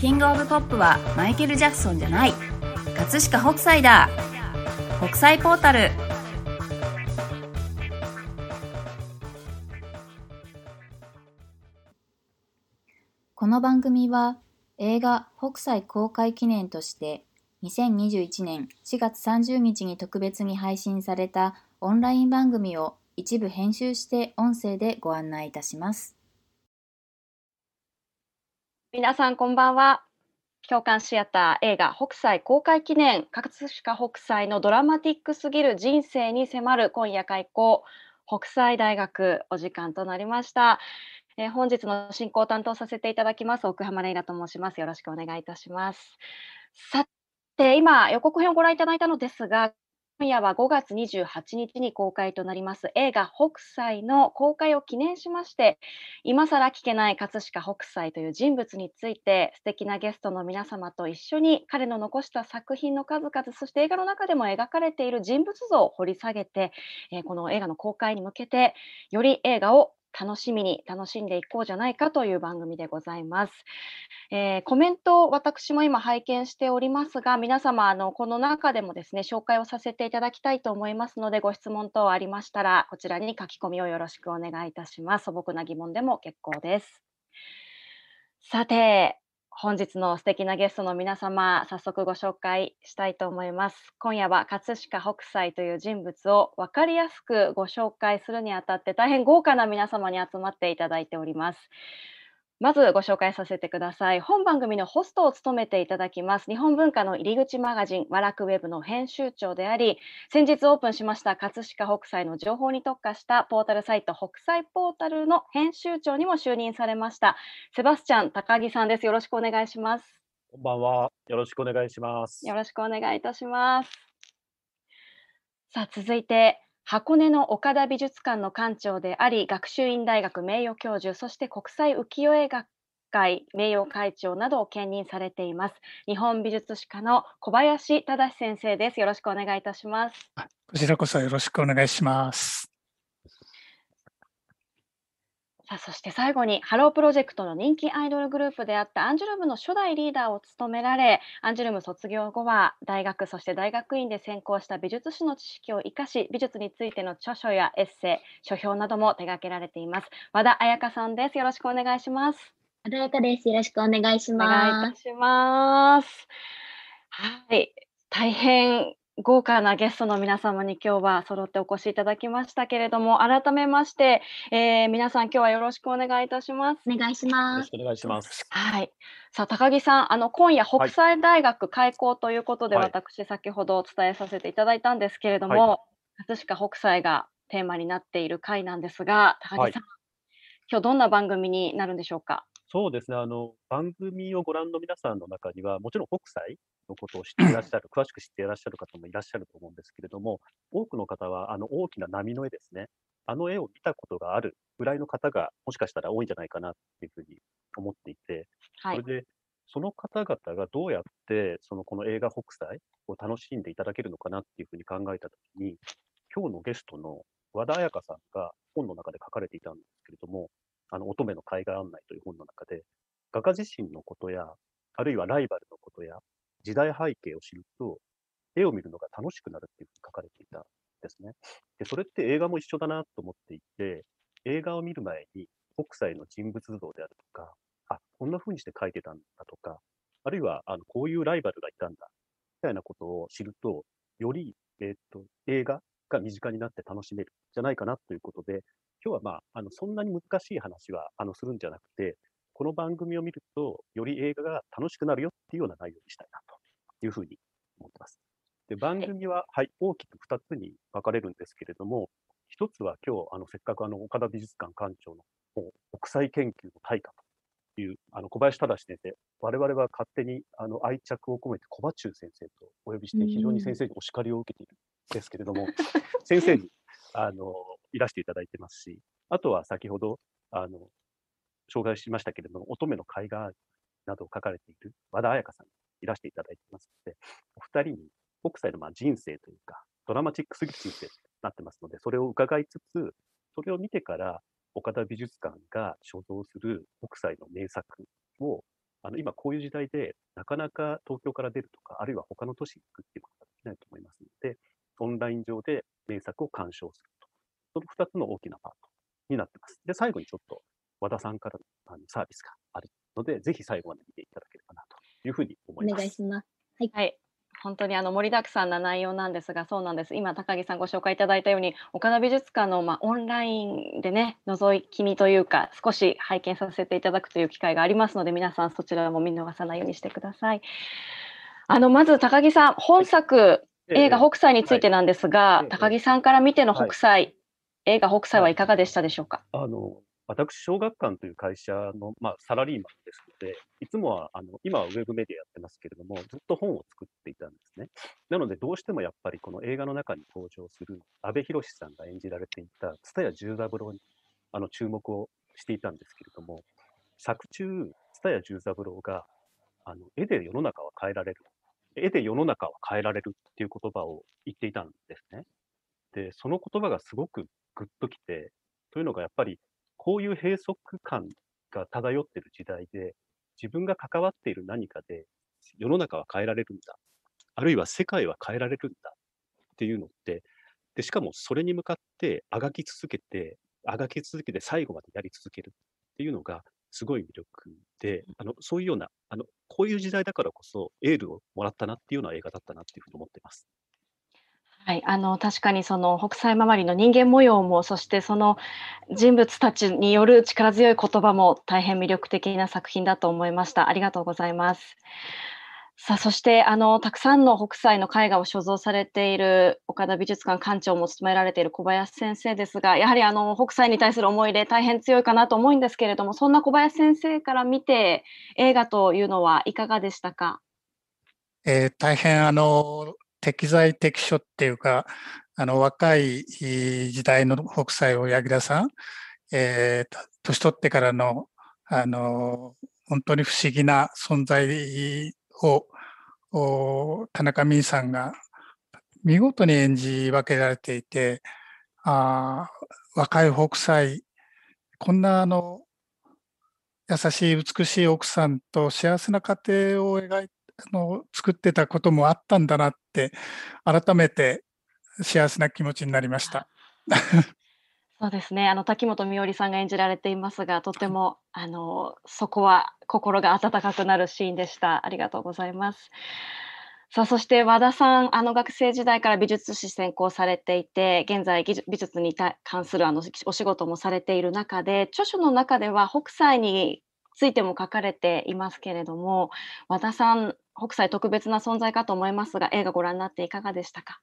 キングオブポップはマイケル・ジャクソンじゃない。葛飾北斎だ。国際ポータル。この番組は映画北斎公開記念として2021年4月30日に特別に配信されたオンライン番組を一部編集して音声でご案内いたします。皆さんこんばんは。共感シアター映画北斎公開記念葛飾北斎のドラマティックすぎる人生に迫る今夜開講北斎大学お時間となりました。えー、本日の進行を担当させていただきます奥浜レイナと申します。よろしくお願いいたします。さて今予告編をご覧いただいたのですが今夜は5月28日に公開となります映画北斎の公開を記念しまして今更聞けない葛飾北斎という人物について素敵なゲストの皆様と一緒に彼の残した作品の数々そして映画の中でも描かれている人物像を掘り下げて、えこの映画の公開に向けてより映画を楽しみに楽しんでいこうじゃないかという番組でございます。えー、コメントを私も今拝見しておりますが、皆様あのこの中でもですね紹介をさせていただきたいと思いますので、ご質問等ありましたらこちらに書き込みをよろしくお願いいたします。素朴な疑問でも結構です。さて、本日の素敵なゲストの皆様、早速ご紹介したいと思います。今夜は葛飾北斎という人物を分かりやすくご紹介するにあたって大変豪華な皆様に集まっていただいております。まずご紹介させてください。本番組のホストを務めていただきます。日本文化の入り口マガジン、ワラクウェブの編集長であり、先日オープンしました葛飾北斎の情報に特化したポータルサイト、北斎ポータルの編集長にも就任されました。セバスチャン高木さんです。よろしくお願いします。こんばんは。よろしくお願いします。よろしくお願いいたします。さあ、続いて、箱根の岡田美術館の館長であり学習院大学名誉教授そして国際浮世絵学会名誉会長などを兼任されています。日本美術史家の小林忠先生です。よろしくお願いいたします。こちらこそよろしくお願いします。さあそして最後にハロープロジェクトの人気アイドルグループであったアンジュルムの初代リーダーを務められアンジュルム卒業後は大学そして大学院で専攻した美術史の知識を生かし美術についての著書やエッセイ書評なども手掛けられています。和田彩花さんです。よろしくお願いします。和田彩花です。よろしくお願いします。お願いいたします。はい。大変豪華なゲストの皆様に今日は揃ってお越しいただきましたけれども、改めまして、えー、皆さん今日はよろしくお願いいたします。お願いします。よろしくお願いします。はい。さあ、高木さん、あの今夜北斎大学開校ということで、はい、私先ほどお伝えさせていただいたんですけれども、はい、葛飾北斎がテーマになっている回なんですが、高木さん、はい、今日どんな番組になるんでしょうか？そうですね、あの番組をご覧の皆さんの中には、もちろん北斎のことを知っていらっしゃる、詳しく知っていらっしゃる方もいらっしゃると思うんですけれども、多くの方はあの大きな波の絵ですね、あの絵を見たことがあるぐらいの方が、もしかしたら多いんじゃないかなっていうふうに思っていて、はい、それで、その方々がどうやってそのこの映画北斎を楽しんでいただけるのかなっていうふうに考えたときに、今日のゲストの和田彩香さんが本の中で書かれていたんですけれども、あの、乙女の海岸案内という本の中で、画家自身のことや、あるいはライバルのことや、時代背景を知ると、絵を見るのが楽しくなるっていうふうに書かれていたんですね。で、それって映画も一緒だなと思っていて、映画を見る前に北斎の人物像であるとか、あ、こんな風にして書いてたんだとか、あるいは、あの、こういうライバルがいたんだ、みたいなことを知ると、より、えっ、と、映画が身近になって楽しめるんじゃないかなということで、今日はまあ、あの、そんなに難しい話は、あの、するんじゃなくて、この番組を見ると、より映画が楽しくなるよっていうような内容にしたいなというふうに思ってます。で、番組は、はい、大きく2つに分かれるんですけれども、1つは今日、あの、せっかくあの、岡田美術館館長の国際研究の対価という、あの、小林忠先生、我々は勝手にあの愛着を込めて小鉢中先生とお呼びして、非常に先生にお叱りを受けているんですけれども、先生にあのいらしていただいてますし、あとは先ほど、あの、紹介しましたけれども、乙女の絵画などを書かれている和田彩香さんにいらしていただいてますので、お二人に北斎のまあ人生というか、ドラマチックすぎる人生となってますので、それを伺いつつ、それを見てから、岡田美術館が所蔵する北斎の名作をあの今こういう時代で、なかなか東京から出るとか、あるいは他の都市に行くっていうことができないと思いますので、オンライン上で名作を鑑賞すると。その2つの大きなパートになってます。で、最後にちょっと和田さんからのあのサービスがあるので、ぜひ最後まで見ていただければなというふうに思います。お願いします。はい。はい本当にあの盛りだくさんな内容なんですが、そうなんです。今高木さんご紹介いただいたように、岡田美術館のまあオンラインでね、覗き見というか、少し拝見させていただくという機会がありますので、皆さんそちらも見逃さないようにしてください。あのまず高木さん、本作、映画北斎についてなんですが、高木さんから見ての北斎、映画北斎はいかがでしたでしょうか？あの私、小学館という会社の、まあ、サラリーマンですので、いつもは、あの、今はウェブメディアやってますけれども、ずっと本を作っていたんですね。なので、どうしてもやっぱりこの映画の中に登場する阿部寛さんが演じられていた蔦屋十三郎にあの注目をしていたんですけれども、作中、蔦屋十三郎があの絵で世の中は変えられる。絵で世の中は変えられるっていう言葉を言っていたんですね。で、その言葉がすごくグッときて、というのがやっぱりこういう閉塞感が漂っている時代で、自分が関わっている何かで世の中は変えられるんだ。あるいは世界は変えられるんだっていうのって、でしかもそれに向かってあがき続けて、あがき続けて最後までやり続けるっていうのがすごい魅力で、あのそういうようなあの、こういう時代だからこそエールをもらったなっていうような映画だったなっていうふうに思ってます。はい、あの確かにその北斎周りの人間模様も、そしてその人物たちによる力強い言葉も大変魅力的な作品だと思いました。ありがとうございます。さあ、そしてあのたくさんの北斎の絵画を所蔵されている岡田美術館館長も務められている小林先生ですが、やはりあの北斎に対する思い入れ大変強いかなと思うんですけれども、そんな小林先生から見て映画というのはいかがでしたか？えー、大変あの適材適所っていうか、あの若い時代の北斎を柳田さん、えー、年取ってからの、あの、本当に不思議な存在を、田中美さんが見事に演じ分けられていて、あ若い北斎、こんなあの、優しい美しい奥さんと幸せな家庭を描いの作ってたこともあったんだなって改めて幸せな気持ちになりました。そうですね。あの滝本美織さんが演じられていますが、とてもあのそこは心が温かくなるシーンでした。ありがとうございます。さあ、そして和田さん、あの学生時代から美術史専攻されていて、現在美術に関するあのお仕事もされている中で、著書の中では北斎についても書かれていますけれども、和田さん、北斎特別な存在かと思いますが、映画ご覧になっていかがでしたか？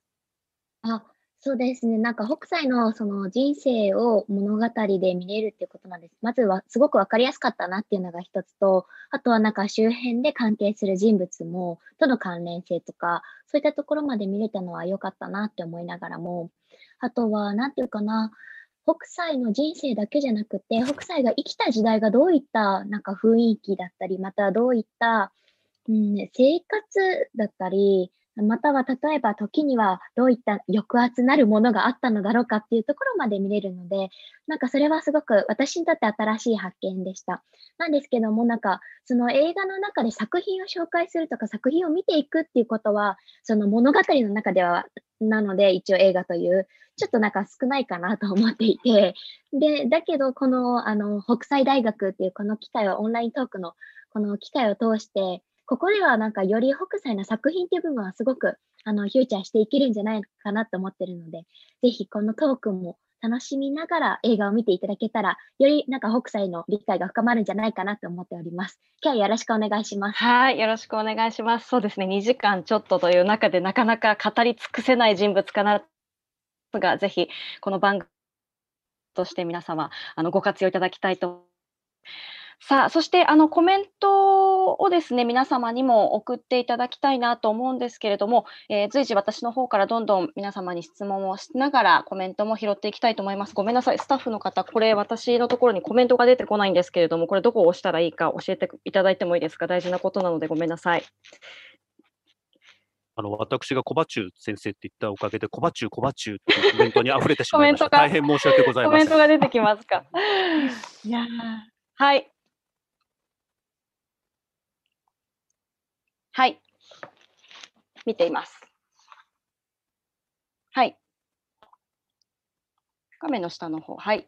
あ、そうですね。なんか北斎のその人生を物語で見れるっていうことなんです。まずはすごく分かりやすかったなっていうのが一つと、あとはなんか周辺で関係する人物もとの関連性とか、そういったところまで見れたのは良かったなって思いながらも、あとは何ていうかな、北斎の人生だけじゃなくて、北斎が生きた時代がどういったなんか雰囲気だったり、またどういったうん、生活だったり、または例えば時にはどういった抑圧なるものがあったのだろうかっていうところまで見れるので、なんかそれはすごく私にとって新しい発見でした。なんですけども、なんかその映画の中で作品を紹介するとか作品を見ていくっていうことは、その物語の中ではなので一応映画という、ちょっとなんか少ないかなと思っていて、で、だけどこのあの北斎大学っていうこの機会をオンライントークのこの機会を通して、ここではなんかより北斎の作品っていう部分はすごくあのフューチャーしていけるんじゃないかなと思ってるので、ぜひこのトークも楽しみながら映画を見ていただけたら、よりなんか北斎の理解が深まるんじゃないかなと思っております。今日はよろしくお願いします。はい、よろしくお願いします。そうですね、2時間ちょっとという中でなかなか語り尽くせない人物かなが、ぜひこの番組として皆様あのご活用いただきたいと思いますさあ、そしてあのコメントをですね、皆様にも送っていただきたいなと思うんですけれども、えー、随時私の方からどんどん皆様に質問をしながらコメントも拾っていきたいと思います。ごめんなさい、スタッフの方、これ私のところにコメントが出てこないんですけれども、これどこを押したらいいか教えていただいてもいいですか？大事なことなのでごめんなさい。あの、私がコバチュウ先生って言ったおかげで、コバチュウ、コバチュウっていうコメントに溢れてしまいました。大変申し訳ございません。コメントが出てきますか？いやはい。はい。見ています。はい。画面の下の方。はい。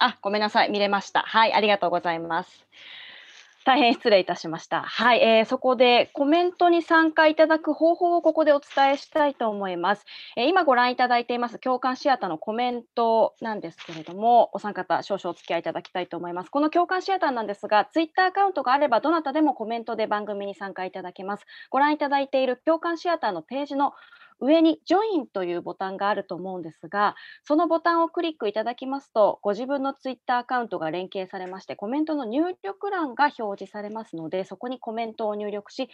あ、ごめんなさい。見れました。はい。ありがとうございます。大変失礼いたしました。はい、えーそこでコメントに参加いただく方法をここでお伝えしたいと思います。えー今ご覧いただいています共感シアターのコメントなんですけれども、お三方少々お付き合いいただきたいと思います。この共感シアターなんですが、ツイッターアカウントがあればどなたでもコメントで番組に参加いただけます。ご覧いただいている共感シアターのページの上にジョインというボタンがあると思うんですが、そのボタンをクリックいただきますと、ご自分のツイッターアカウントが連携されまして、コメントの入力欄が表示されますので、そこにコメントを入力し、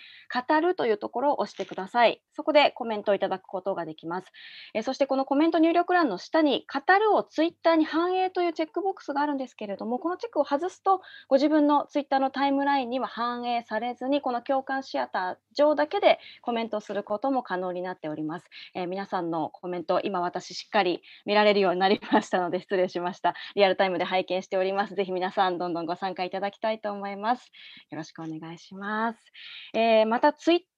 語るというところを押してください。そこでコメントをいただくことができます。えそしてこのコメント入力欄の下に、語るをツイッターに反映というチェックボックスがあるんですけれども、このチェックを外すと、ご自分のツイッターのタイムラインには反映されずに、この共感シアター上だけでコメントすることも可能になっております。えー皆さんのコメント、今私しっかり見られるようになりましたので失礼しました。リアルタイムで拝見しております。ぜひ皆さんどんどんご参加いただきたいと思います。よろしくお願いします。えーまたツイッ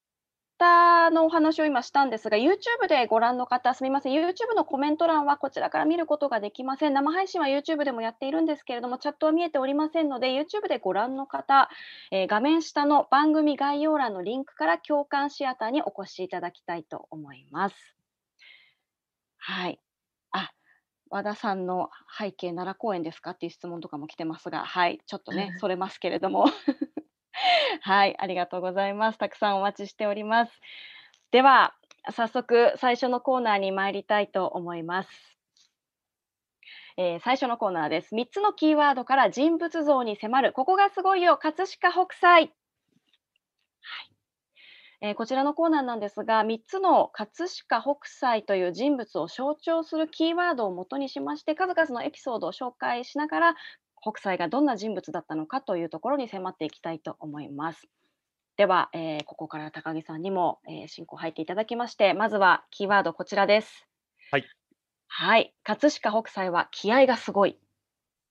ターのお話を今したんですが、YouTube でご覧の方、すみません、YouTube のコメント欄はこちらから見ることができません。生配信は YouTube でもやっているんですけれども、チャットは見えておりませんので、YouTube でご覧の方、えー画面下の番組概要欄のリンクから共感シアターにお越しいただきたいと思います。はい。あ、和田さんの背景奈良公園ですか？っていう質問とかも来てますが、はい、ちょっとね、それますけれども。はい、ありがとうございます。たくさんお待ちしております。では、早速最初のコーナーに参りたいと思います。えー最初のコーナーです。3つのキーワードから人物像に迫る、ここがすごいよ、葛飾北斎。えーこちらのコーナーなんですが、3つの葛飾北斎という人物を象徴するキーワードを元にしまして、数々のエピソードを紹介しながら、北斎がどんな人物だったのかというところに迫っていきたいと思います。では、えーここから高木さんにも、えー進行入っていただきまして、まずはキーワードこちらです。はい。はい。葛飾北斎は気合がすごい。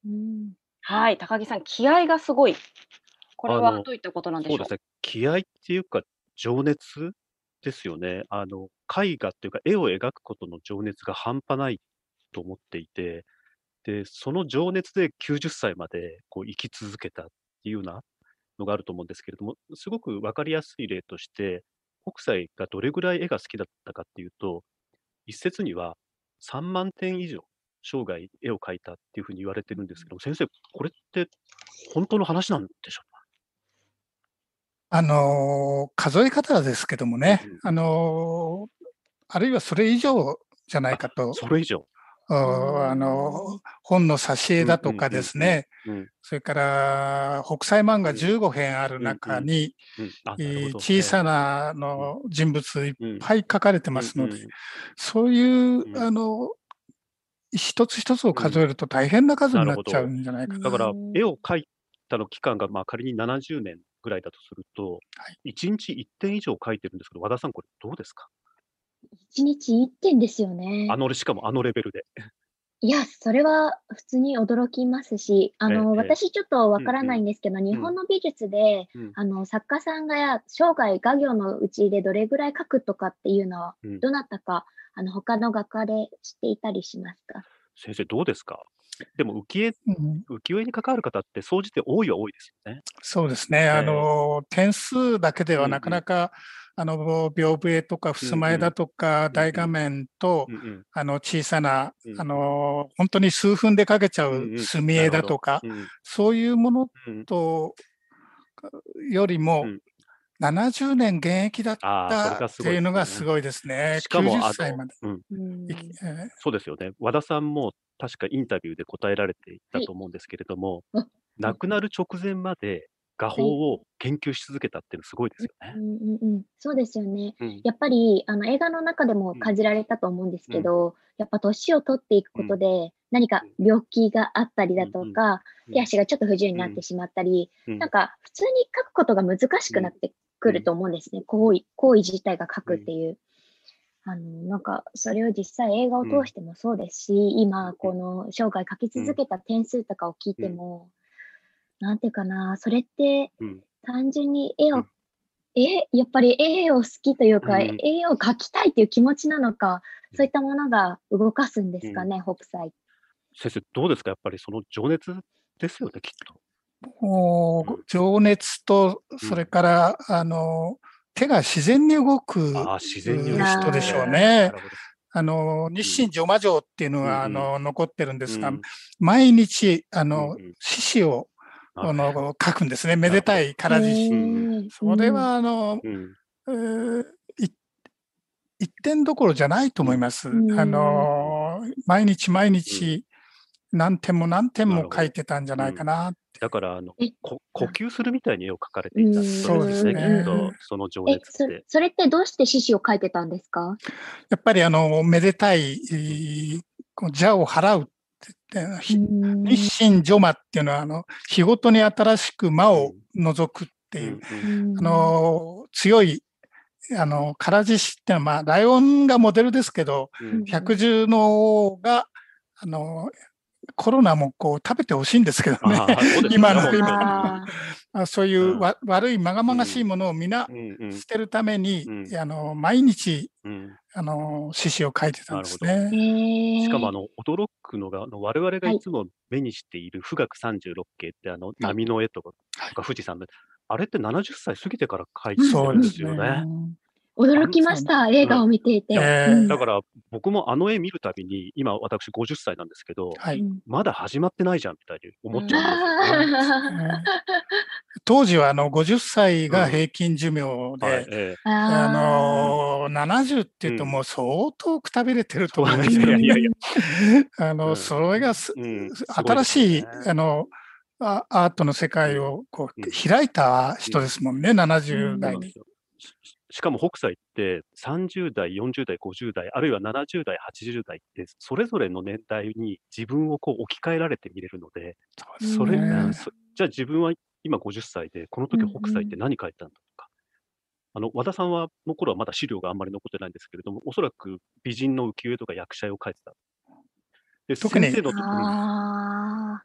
うんはい。高木さん、気合がすごい。これはどういったことなんでしょう？そうですね。気合っていうか、情熱ですよね。あの、絵画っていうか、絵を描くことの情熱が半端ないと思っていて、で、その情熱で90歳までこう生き続けたっていうようなのがあると思うんですけれども、すごくわかりやすい例として、北斎がどれぐらい絵が好きだったかっていうと、一説には3万点以上生涯絵を描いたっていうふうに言われてるんですけども、先生、これって本当の話なんでしょうか？あのー数え方ですけどもねうん、あのーあるいはそれ以上じゃないかと、それ以上。ああの本の挿絵だとかですね、うんそれから北斎漫画うん。15編ある中に、小さなあの人物いっうん。ぱい書かれてますので、そういう、うん。あの一つ一つを数えると大変な数になっちゃうんじゃないかだからうん絵を描いたの期間がまあ仮に70年ぐらいだとすると、はい。1日1点以上描いてるんですけど、和田さん、これどうですか？一日一点ですよね。あ。のしかもあのレベルで。いや、それは普通に驚きますし、あの、ええ私ちょっとわからないんですけど、日本の美術で、うん。あの、作家さんが生涯画業のうちでどれぐらい描くとかっていうのは、うん。どなたか、あの、他の画家で知っていたりしますか？先生、どうですか？でも浮世絵、うん浮世絵に関わる方って、総じて多いは多いですよね。そうですね、あの点数だけでうんうんはなかなか、あの屏風絵とか襖絵だとか、大画面と、うんうん。あの小さな、うん。あの本当に数分で描けちゃう墨絵だとか、うん。そういうものうん。とよりも、うん。70年現役だったっていうのがですごいですね。しかも、90あ歳まで。の、うん、そうですよね。和田さんも確かインタビューで答えられていたと思うんですけれども、あ亡くなる直前まで画法を研究し続けたっていうのすごいですよね。うんうんうん、そうですよね。うん。やっぱりあの映画の中でも感じられたと思うんですけど、やっぱ年を取っていくことで、何か病気があったりだとか、うん。手足がちょっと不自由になってしまったり、うん。なんか普通に書くことが難しくなってくると思うんですね。行為、行為自体が書くっていう。あの、なんか、それを実際映画を通してもそうですし、今、この生涯書き続けた点数とかを聞いても、なんていうかな、それってうん。単純に絵を、うん。絵、やっぱり絵を好きというか、うん。絵を描きたいっていう気持ちなのか、そういったものが動かすんですかね、北斎。先生、どうですか？やっぱりその情熱ですよね、きっと。もうん。う情熱と、うんそれから、あの、手が自然に動くああ、自然にうん動く。人でしょうなねあの、日清除魔城っていうのが、あうんの、残ってるんですがうん、毎日、あのうんうん、獅子を、なあの、書くんですね。めでたい唐獅子。うん。それ、は、あの、うん。えーい一点どころじゃないと思います。うん。あの、毎日毎日、何点も何点も書いてたんじゃないかな。だからあの呼吸するみたいに絵を描かれていたうん。そうですね、その情え、熱って。そそれってどうして獅子を描いてたんですか？やっぱりあの、めでたい、えーこう邪を払うって言って、ひ日清除魔っていうのは、あの、日ごとに新しく魔を除くっていう、うんあの、強い、あの、唐獅子っていうのは、まあ、ライオンがモデルですけど、うん。百獣の王が、あの、コロナもこう食べてほしいんですけどね。今のもうあーあそういうわ、悪いまがまがしいものを皆うん。うん。捨てるために、うん。あの毎日うん。あの獅子を書いてたんですへね。ー。しかもあの驚くのが、あの我々がい。つも目にしている富岳36景ってあの波の絵とかとか富士山の、あれって70歳過ぎてから描いてそるでうんですよね。驚きました、映画を見ていて。ええうん。だから僕もあの絵見るたびに、今私50歳なんですけど、はい。うん。まだ始まってないじゃんみたいに思っちゃうんですよね。あ当時はあの50歳が平均寿命で、はいえー。あの70っていうとうん。もう相当くたびれてると思うんえですよ。いやいやいや、あの、うん。それがす、うん。新しい、ね。あの、あアートの世界をこうん。う開いた人ですもんね、70代に。そうなんですよ。ししかも北斎って30代、40代、50代、あるいは70代、80代って、それぞれの年代に自分をこう置き換えられて見れるので、それ、じゃあ自分は今50歳で、この時北斎って何書いたんだとか、あの和田さんはの頃はまだ資料があんまり残ってないんですけれども、おそらく美人の浮世絵とか役者絵を描いてた。で特に。先生のうんあ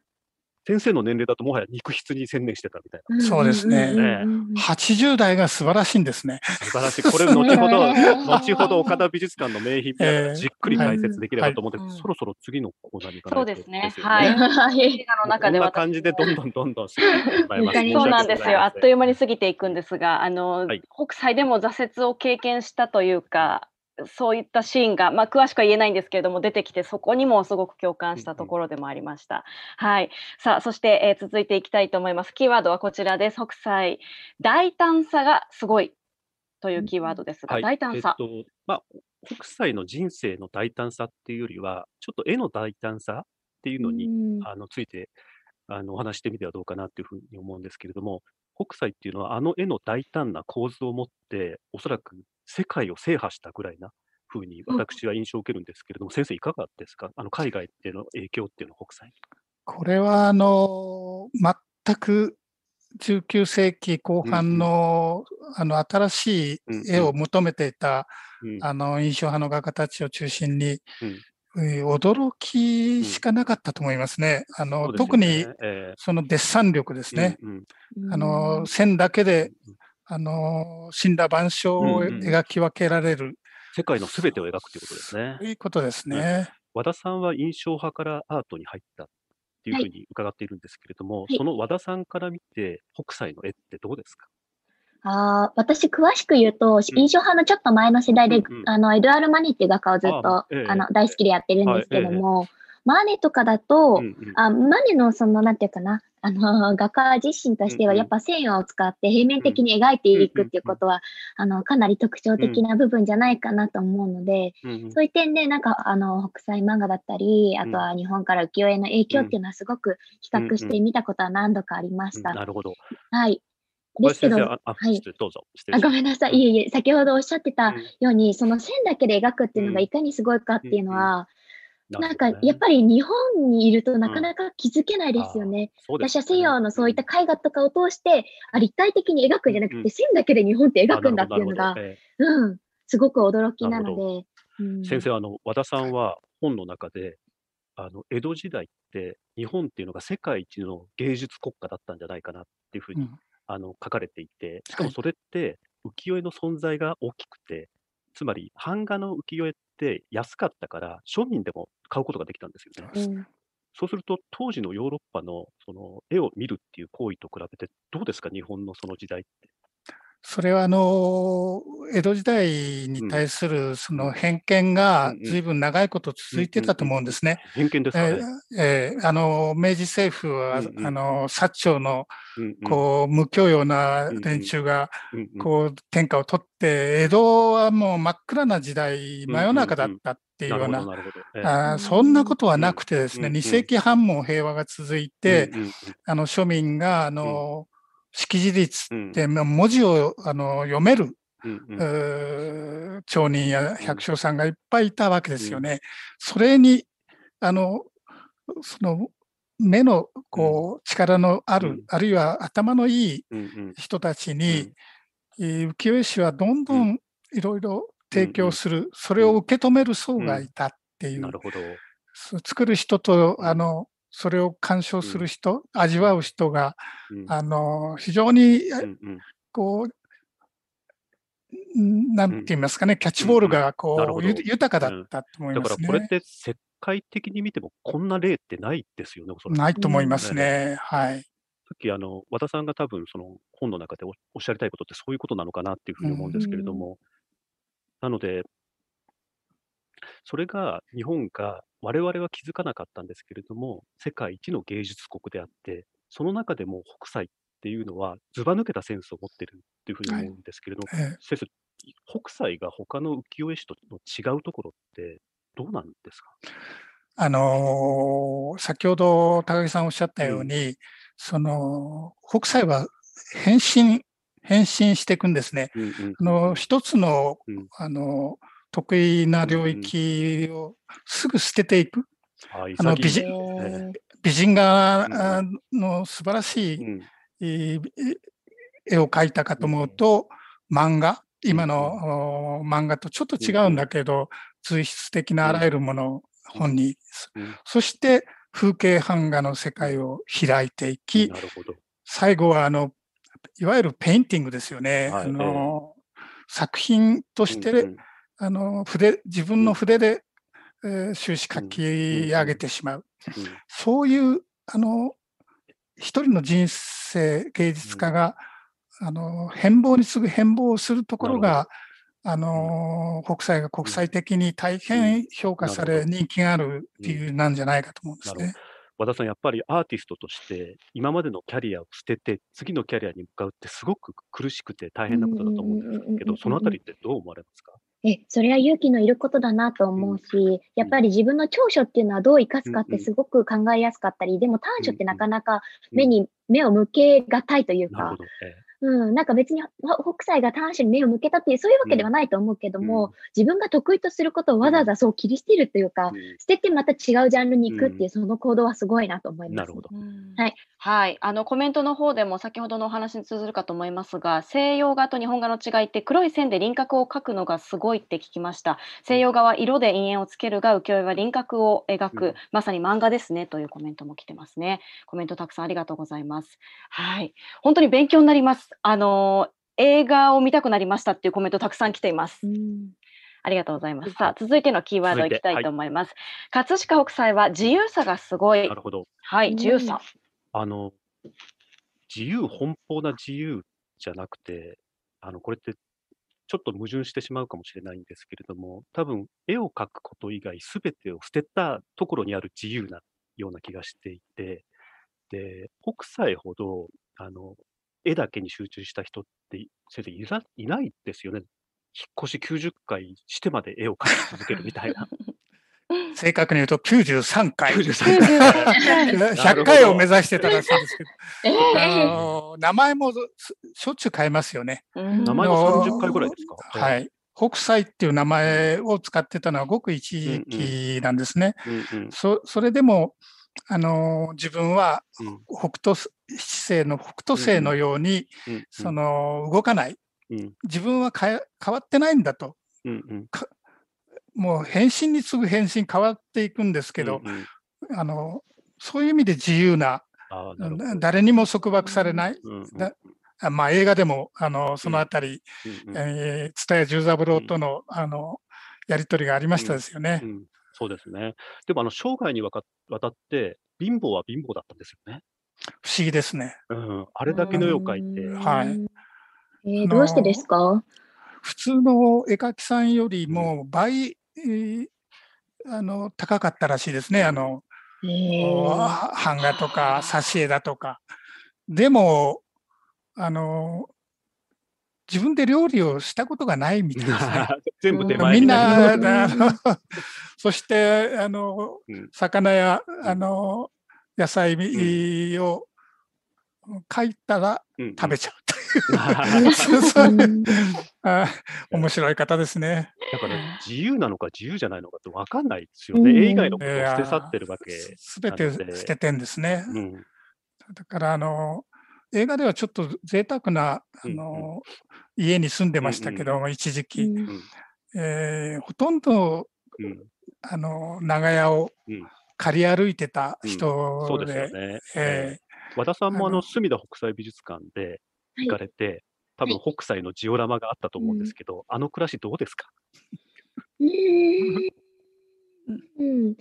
先生の年齢だともはや肉筆に専念してたみたいな。ーそうですねんうんうんうん80代が素晴らしいんですね。素晴らしい。これ、後ほど、後ほど岡田美術館の名品じっくり解説できればと思って、はいそろそろ次のコーナーに行かないとそうですね。よはい。はい映画の中でこんな私感じでどんどんどんどん過ぎてしまいます。そうまなんですよ。あっという間に過ぎぎていくんですが、あの、はい北斎でも挫折を経験したというか、そういったシーンが、まあ、詳しくは言えないんですけれども、出てきて、そこにもすごく共感したところでもありました。はい。さあ、そして、えー続いていきたいと思います。キーワードはこちらです。北斎、大胆さがすごいというキーワードですが、はい。大胆さ。えっと、まあ、北斎の人生の大胆さっていうよりは、ちょっと絵の大胆さっていうのに、うんあの、ついて、あの、お話してみてはどうかなっていうふうに思うんですけれども、北斎っていうのは、あの絵の大胆な構図を持って、おそらく世界を制覇したぐらいな風に私は印象を受けるんですけれども、先生いかがですか？あの、海外での影響っていうのは北斎に。これは、あの、全く19世紀後半の、あの、新しい絵を求めていた、うん。あの、印象派の画家たちを中心に、うん。えー驚きしかなかったと思いますね。あその、うですよ特にそのデッサン力ですえね。うんあの、線だけで、あの、死んだ万象をうんうん。描き分けられる、世界のすべてを描くということですね。と。いうことですね。和田さんは印象派からアートに入ったっていうふうに伺っているんですけれども、い。その和田さんから見て、北斎の絵ってどうですか？あー私、詳しく言うと、印象派のちょっと前の世代で、うんうん。あの、エドワール・マネっていう画家をずっと、ああええの、大好きでやってるんですけどはいえマネとかだと、うんうん。あマネのその、なんていうかな、あの、画家自身としては、やっぱ線を使って平面的に描いていくっていうことは、あの、かなり特徴的な部分じゃないかなと思うので、そういう点で、なんか、あの、北斎漫画だったり、あとは日本から浮世絵の影響っていうのはすごく比較してみたことは何度かありました。なるほど。はい。小ですけど、はいどうぞ。あごめんなさい。いえいえ、先ほどおっしゃってたうんように、その線だけで描くっていうのがうんいかにすごいかっていうのは、たなんかやっぱり日本にいるとなかなか気づけないですよね。り私は西洋のそういった絵画とかを通して、あ立体的に描くんじゃなくうんて、線だけで日本って描くんだっていうのが、えうん、すごく驚きなので。うん。先生、あの、和田さんは本の中で、あの、江戸時代って日本っていうのが世界一の芸術国家だったんじゃないかなっていうふうにうん。あの書かれていて、しかもはいそれって浮世絵の存在が大きくて、つまり版画の浮世絵って安かったから、庶民でも買うことができたんですよね。うんそうすると、当時のヨーロッパのその絵を見るっていう行為と比べて、どうですか、日本のその時代って。それはあの江戸時代に対するその偏見が随分長いこと続いてたと思うんですね。偏見ですかえね。ーえーあの明治政府は、うんうん。あの薩長のこう無教養な連中がこう天下を取って江戸はもう真っ暗な時代うん真夜中だったっていうような。ええ。あーそんなことはなくてですね、うんうん2世紀半も平和が続いて、うんうんあの庶民があの識字率うん。ってまあ文字をあの読める、うんうん。町人や百姓さんがいっぱいいたわけですよね。それにあのその目のこう力のある、うん。あるいは頭のいい人たちに、えー浮世絵師はどんどんいろいろ提供する、それを受け止める層がいたっていう、なるほど。そう作る人とうん。あのそれを鑑賞する人、味わう人がうん。あの非常にうんうん。こうんなんて言いますかね、キャッチボールがこほど。うゆ豊かだったと思いだますね。からこれって世界的に見てもこんな例ってないですよね、ないと思いますね。はい。さっきあの和田さんが多分その本の中でおおっしゃりたいことってそういうことなのかなっていうふうに思うんですけれども、なので、それが日本が我々は気づかなかったんですけれども、世界一の芸術国であって、その中でも北斎っていうのはずば抜けたセンスを持ってるっていうふうに思うんですけれども、ええ。先生、北斎が他の浮世絵師との違うところってどうなんですか？あのー先ほど高木さんおっしゃったように、その北斎は変身変身していくんですね。うんうん。あの一つのうん。あの得意な領域をすぐ捨てていく。美人え美人画の素晴らしい絵を描いたかと思うと、漫画、今のお漫画とちょっと違うんだけど、随筆的なあらゆるものを本に、うん。そして風景版画の世界を開いていき。最後はあの、いわゆるペインティングですよね。はいあの作品として、あの筆自分の筆で、えー終始書き上げてしまう。うん。そういう、あの、一人の人生、芸術家が、あの、変貌に次ぐ変貌をするところが、あの、北斎が国際的に大変評価され、人気がある理由なんじゃないかと思うんですね。和田さん、やっぱりアーティストとして、今までのキャリアを捨てて、次のキャリアに向かうってすごく苦しくて大変なことだと思うんですけど、そのあたりってどう思われますかえ、それは勇気のいることだなと思うし、やっぱり自分の長所っていうのはどう生かすかってすごく考えやすかったり、でも短所ってなかなか目に、目を向けがたいというかうん、なんか別にほ北斎が短所に目を向けたっていう、そういうわけではないと思うけども、うん自分が得意とすることをわざわざそう切り捨てるというか、え捨ててまた違うジャンルに行くっていうう、んその行動はすごいなと思います。なるほど。はい。はい。あの、コメントの方でも先ほどのお話に通ずるかと思いますが、西洋画と日本画の違いって黒い線で輪郭を描くのがすごいって聞きました。西洋画は色で陰影をつけるが、浮世絵は輪郭を描く、うんまさに漫画ですねというコメントも来てますね。コメントたくさんありがとうございます。はい。本当に勉強になります。あの、映画を見たくなりましたっていうコメントたくさん来ています。うんありがとうございます。さあ、続いてのキーワード続いきたいと思います。葛飾北斎は自由さがすごいな。るほど。はい、自由さ。あの、自由奔放な自由じゃなくて、あの、これってちょっと矛盾してしまうかもしれないんですけれども、多分絵を描くこと以外すべてを捨てたところにある自由なような気がしていて、で、北斎ほど、あの、絵だけに集中した人って先生いらいないですよね。引っ越し90回してまで絵を描き続けるみたいな。正確に言うと93回。93回。100 回を目指してたらしいんですけど、えあえの名前もすしょっちゅう変えますよね。うん名前も30回ぐらいですか？はい。北斎っていう名前を使ってたのはごく一時期なんですね。そそれでも、あの自分はうん北斗七星の北斗星のように、その動かない。うん。自分は変え変わってないんだと。もう変身に次ぐ変身変わっていくんですけど、あのそういう意味で自由な、誰にも束縛されない、まあ、映画でもあのそのあたり、蔦屋十三郎との,、あのやり取りがありましたですよね。うん。そうですね。でも、あの、生涯にわたって、貧乏は貧乏だったんですよね。不思議ですね。うん。あれだけの絵を描いて、うんはい。えーどうしてですか？普通の絵描きさんよりも倍、えーあの高かったらしいですね。あのえー版画とか挿絵だとか。でも、あの、自分で料理をしたことがないみたいですね。全部手前にみんな、そして、あのうん、魚や、あの、野菜を描いたらうんうん食べちゃうという。面白い方ですね。だから自由なのか自由じゃないのかって分かんないですよね。うん絵以外のことを捨て去ってるわけ。すべて捨ててんですね。うん。だから、あの、映画ではちょっと贅沢な、あうんの、家に住んでましたけど、一時期、うんえーほとんど、うん。あの、長屋をうん借り歩いてたうん。人そうですよで、ね。え和田さんもあの、隅田北斎美術館ではい。行かれて、多分北斎のジオラマがあったと思うんですけど、あの暮らしどうですか？うーんうん、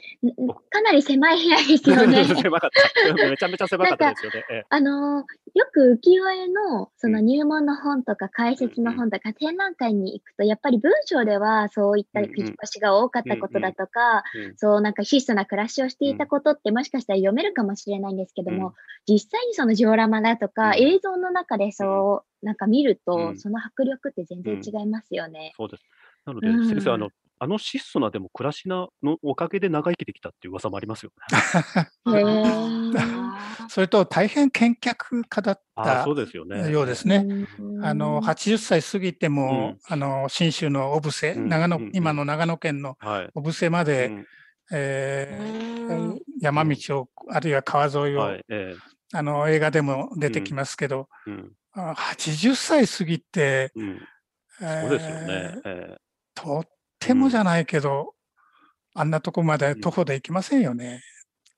かなり狭い部屋ですよね。狭かった。めちゃめちゃ狭かったですよね。ええ。あのーよく浮世絵のそのうん。入門の本とか解説の本とか展覧会に行くと、やっぱり文章ではそういったうんうん口越しが多かったことだとか、うんそうなんか質素な暮らしをしていたことってもしかしたら読めるかもしれないんですけども、うん。実際にそのジオラマだとか、うん。映像の中でそうなんか見ると、うん。その迫力って全然違いますよね。そうです。なので、うん先生、あの、あの質素なでも暮らしなのおかげで長生きできたっていう噂もありますよね。それと大変健脚家だったそうですよね。ようですね。うんあの80歳過ぎても、うんあの信州の小布施、うん長野うんうん今の長野県のはい。小布施まで、うんえーうん山道を、あるいは川沿いを、はい。えあの映画でも出てきますけど、えうん。あ80歳過ぎて、うん。えそうですよねー。ええとってもじゃないけど、あんなとこまで徒歩で行きませんよね。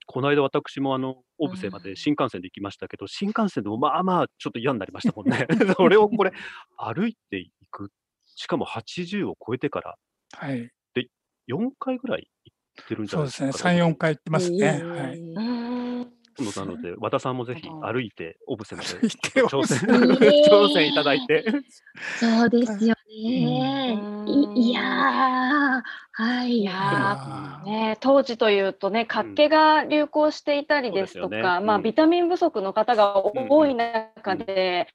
この間私もあの、小布施まで新幹線で行きましたけど、新幹線でもまあまあちょっと嫌になりましたもんね。それをこれ、歩いていく。しかも80を超えてからはい。4回ぐらい行ってるんじゃそうですね。ないですか。3、4回行ってますね。うんはい。うんなので、和田さんもぜひ歩いて、小布施まで挑戦、挑戦いただいて。そうですよね。うん。いいやー、はい。いやね、当時というとね、活気が流行していたりですとそうですよか、まあ、ねうん。ビタミン不足の方がうん多い中で、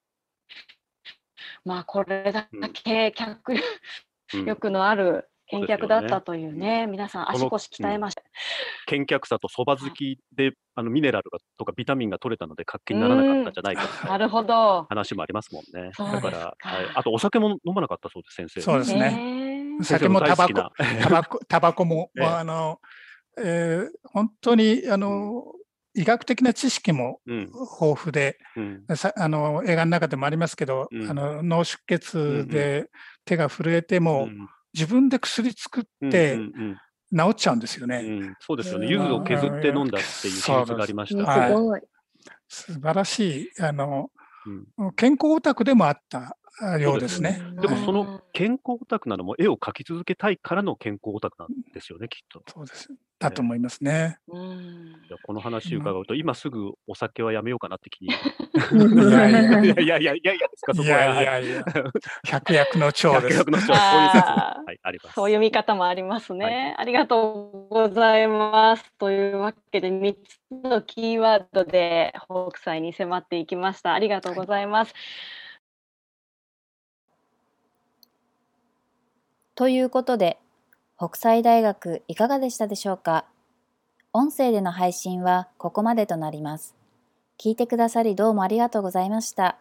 まあ、これだけ脚うん。力のある見客だったというね、皆さん足腰鍛えました。見客さとそば好きで、あのミネラルがとかビタミンが取れたので活気にならなかったんじゃないかなるほど。話もありますもんね。だか、らはいあとお酒も飲まなかったそうです、先生。そうですね。ね酒もタバコ、タバコ、タバコも、ええ。あの、えー本当に、あの、医学的な知識もうん、豊富で、うん、さあの映画の中でもありますけど、うん。あの脳出血で手が震えても、うん自分で薬作うんってうんうん治っちゃうんですよね。うんそうですよね。うん柚子を削って飲んだっていう記述がありましねた。はい。素晴らしいあのうん健康オタクでもあったあようですね。うんでもその健康オタクなのも絵を描き続けたいからの健康オタクなんですよね、きっと。そうです。だと思いますね。この話を伺うと、今すぐお酒はやめようかなって気に。いやいやいやいやいやいやいやですか、そこは。いやいやいや、百薬の長です。百薬の長そういう説あーはい、あります。そういう見方もありますね。ありがとうございます。というわけで、3つのキーワードで北斎に迫っていきました。ありがとうございます。ということで、北斎大学いかがでしたでしょうか？音声での配信はここまでとなります。聞いてくださりどうもありがとうございました。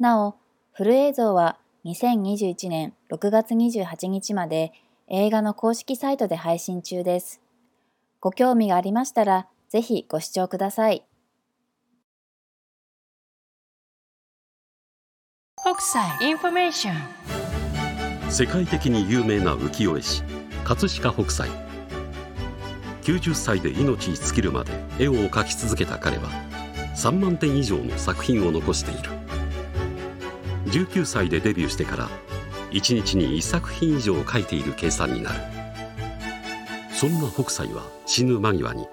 なお、フル映像は2021年6月28日まで映画の公式サイトで配信中です。ご興味がありましたら、ぜひご視聴ください。北斎インフォメーション世界的に有名な浮世絵師葛飾北斎。90歳で命尽きるまで絵を描き続けた彼は3万点以上の作品を残している。19歳でデビューしてから1日に1作品以上描いている計算になる。そんな北斎は死ぬ間際に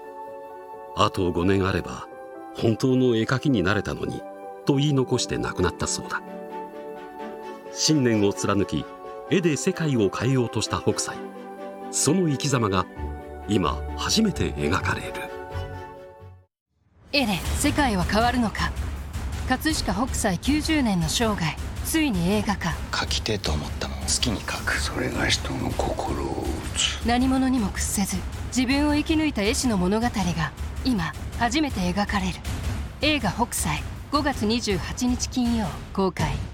あと5年あれば本当の絵描きになれたのにと言い残して亡くなったそうだ。信念を貫き絵で世界を変えようとした北斎。その生き様が今初めて描かれる。絵で世界は変わるのか。葛飾北斎90年の生涯。ついに映画化。書きてえと思ったもん好きに書く。それが人の心を打つ。何者にも屈せず自分を生き抜いた絵師の物語が今初めて描かれる。映画「北斎」5月28日金曜公開